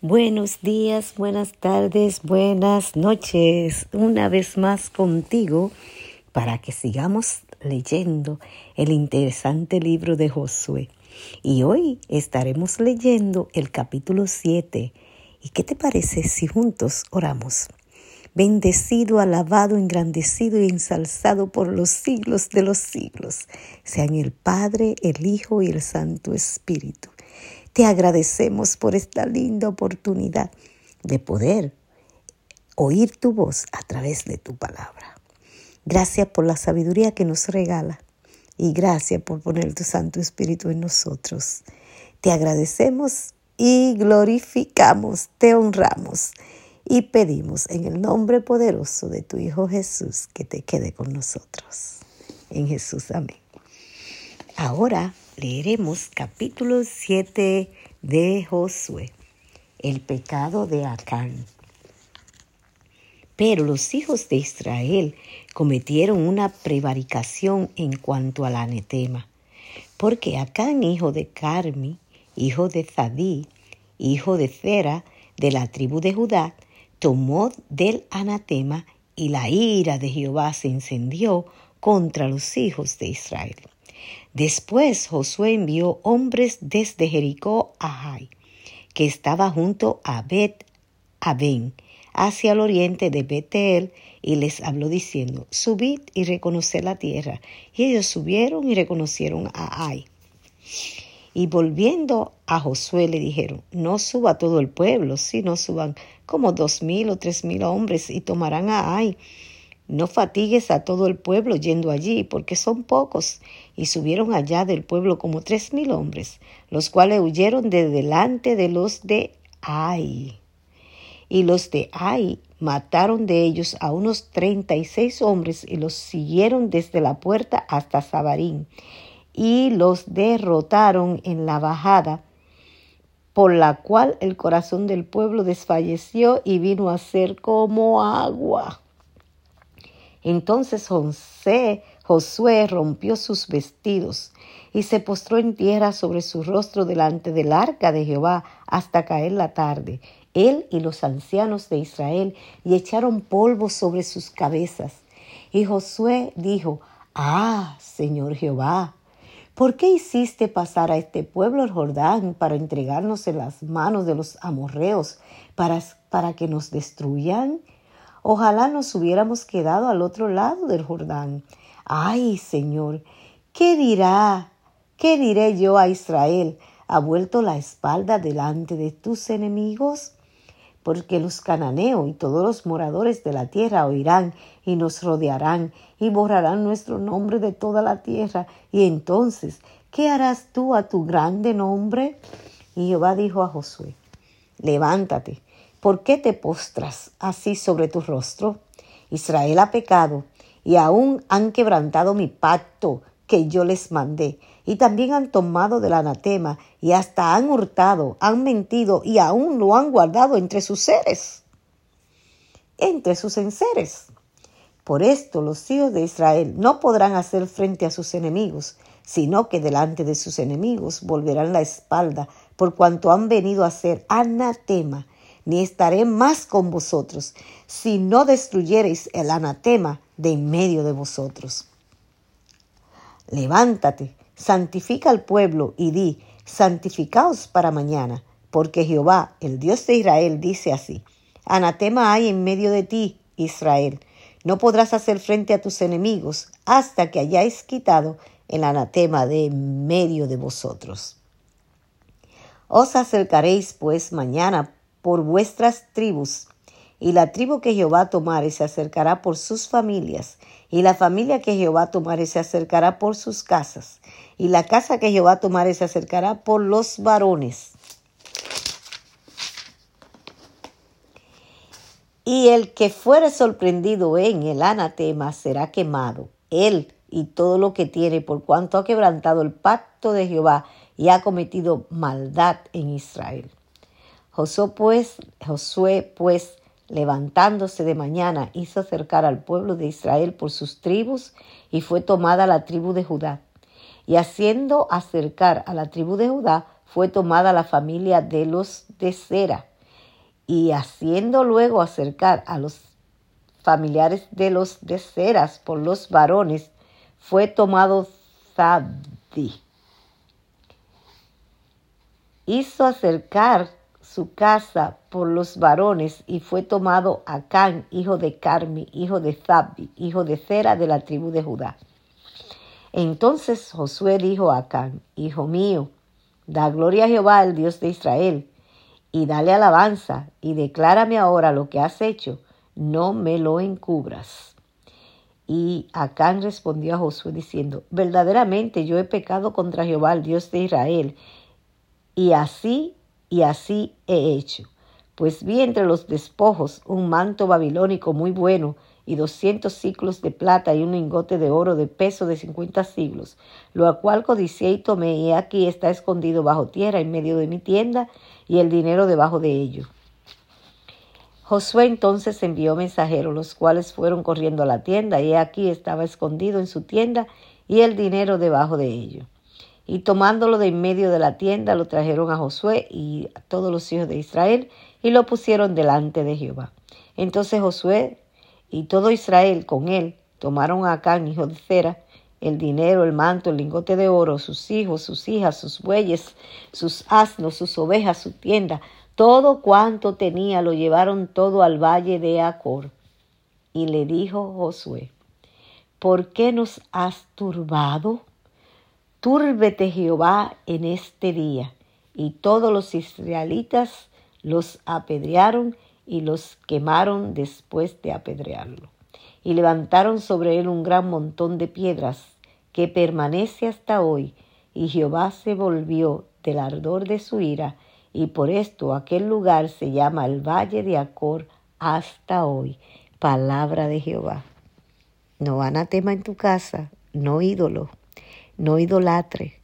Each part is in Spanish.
Buenos días, buenas tardes, buenas noches. Una vez más contigo para que sigamos leyendo el interesante libro de Josué. Y hoy estaremos leyendo el capítulo 7. ¿Y qué te parece si juntos oramos? Bendecido, alabado, engrandecido y ensalzado por los siglos de los siglos, sean el Padre, el Hijo y el Santo Espíritu te agradecemos por esta linda oportunidad de poder oír tu voz a través de tu palabra. Gracias por la sabiduría que nos regala y gracias por poner tu Santo Espíritu en nosotros. Te agradecemos y glorificamos, te honramos y pedimos en el nombre poderoso de tu Hijo Jesús que te quede con nosotros. En Jesús, amén. Ahora leeremos capítulo 7 de Josué, el pecado de Acán. Pero los hijos de Israel cometieron una prevaricación en cuanto al anatema, porque Acán, hijo de Carmi, hijo de Zadí, hijo de Zera, de la tribu de Judá, tomó del anatema y la ira de Jehová se encendió contra los hijos de Israel. Después Josué envió hombres desde Jericó a Jai, que estaba junto a Bet Aben, hacia el oriente de Betel, y les habló diciendo, subid y reconoced la tierra. Y ellos subieron y reconocieron a Ai. Y volviendo a Josué le dijeron, no suba todo el pueblo, sino suban como dos mil o tres mil hombres y tomarán a Ai no fatigues a todo el pueblo yendo allí, porque son pocos. Y subieron allá del pueblo como tres mil hombres, los cuales huyeron de delante de los de Ai. Y los de Ai mataron de ellos a unos treinta y seis hombres y los siguieron desde la puerta hasta Sabarín. Y los derrotaron en la bajada, por la cual el corazón del pueblo desfalleció y vino a ser como agua. Entonces José, Josué rompió sus vestidos y se postró en tierra sobre su rostro delante del arca de Jehová hasta caer la tarde, él y los ancianos de Israel, y echaron polvo sobre sus cabezas. Y Josué dijo, Ah, Señor Jehová, ¿por qué hiciste pasar a este pueblo el Jordán para entregarnos en las manos de los amorreos, para, para que nos destruyan? Ojalá nos hubiéramos quedado al otro lado del Jordán. Ay, Señor, ¿qué dirá? ¿Qué diré yo a Israel? ¿Ha vuelto la espalda delante de tus enemigos? Porque los cananeos y todos los moradores de la tierra oirán y nos rodearán y borrarán nuestro nombre de toda la tierra. Y entonces, ¿qué harás tú a tu grande nombre? Y Jehová dijo a Josué, levántate ¿Por qué te postras así sobre tu rostro? Israel ha pecado y aún han quebrantado mi pacto que yo les mandé, y también han tomado del anatema, y hasta han hurtado, han mentido, y aún lo han guardado entre sus seres, entre sus enseres. Por esto los hijos de Israel no podrán hacer frente a sus enemigos, sino que delante de sus enemigos volverán la espalda, por cuanto han venido a ser anatema ni estaré más con vosotros, si no destruyereis el anatema de en medio de vosotros. Levántate, santifica al pueblo y di, santificaos para mañana, porque Jehová, el Dios de Israel, dice así, anatema hay en medio de ti, Israel, no podrás hacer frente a tus enemigos hasta que hayáis quitado el anatema de en medio de vosotros. Os acercaréis pues mañana por vuestras tribus. Y la tribu que Jehová tomare se acercará por sus familias, y la familia que Jehová tomare se acercará por sus casas, y la casa que Jehová tomare se acercará por los varones. Y el que fuere sorprendido en el anatema será quemado, él y todo lo que tiene, por cuanto ha quebrantado el pacto de Jehová y ha cometido maldad en Israel. Josué pues, Josué, pues, levantándose de mañana, hizo acercar al pueblo de Israel por sus tribus, y fue tomada la tribu de Judá. Y haciendo acercar a la tribu de Judá, fue tomada la familia de los de Sera, y haciendo luego acercar a los familiares de los de Ceras por los varones, fue tomado Zabdi. Hizo acercar su casa por los varones y fue tomado Acán, hijo de Carmi, hijo de Zabdi, hijo de Cera de la tribu de Judá. Entonces Josué dijo a Acán, Hijo mío, da gloria a Jehová, el Dios de Israel, y dale alabanza, y declárame ahora lo que has hecho, no me lo encubras. Y Acán respondió a Josué diciendo, verdaderamente yo he pecado contra Jehová, el Dios de Israel, y así y así he hecho. Pues vi entre los despojos un manto babilónico muy bueno, y doscientos ciclos de plata y un lingote de oro de peso de cincuenta siglos, lo cual codicié y tomé, y aquí está escondido bajo tierra en medio de mi tienda, y el dinero debajo de ello. Josué entonces envió mensajeros, los cuales fueron corriendo a la tienda, y aquí estaba escondido en su tienda, y el dinero debajo de ello. Y tomándolo de en medio de la tienda, lo trajeron a Josué y a todos los hijos de Israel, y lo pusieron delante de Jehová. Entonces Josué y todo Israel con él tomaron a Acán, hijo de Cera, el dinero, el manto, el lingote de oro, sus hijos, sus hijas, sus bueyes, sus asnos, sus ovejas, su tienda, todo cuanto tenía lo llevaron todo al valle de Acor. Y le dijo Josué, ¿por qué nos has turbado? Túrbete Jehová en este día. Y todos los israelitas los apedrearon y los quemaron después de apedrearlo. Y levantaron sobre él un gran montón de piedras que permanece hasta hoy, y Jehová se volvió del ardor de su ira, y por esto aquel lugar se llama el Valle de Acor hasta hoy. Palabra de Jehová. No anatema en tu casa, no ídolo, no idolatre.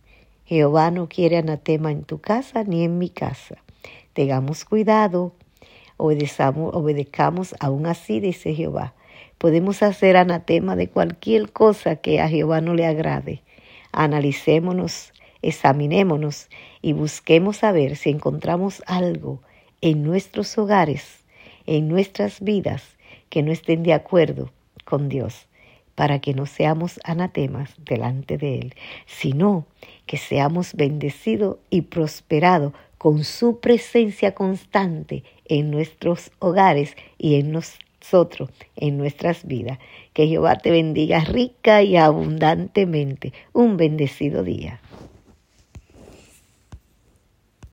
Jehová no quiere anatema en tu casa ni en mi casa. Tengamos cuidado obedezcamos, obedezcamos aún así, dice Jehová. Podemos hacer anatema de cualquier cosa que a Jehová no le agrade. Analicémonos, examinémonos y busquemos saber si encontramos algo en nuestros hogares, en nuestras vidas, que no estén de acuerdo con Dios, para que no seamos anatemas delante de Él, sino que seamos bendecidos y prosperados con su presencia constante en nuestros hogares y en nosotros, en nuestras vidas. Que Jehová te bendiga rica y abundantemente. Un bendecido día.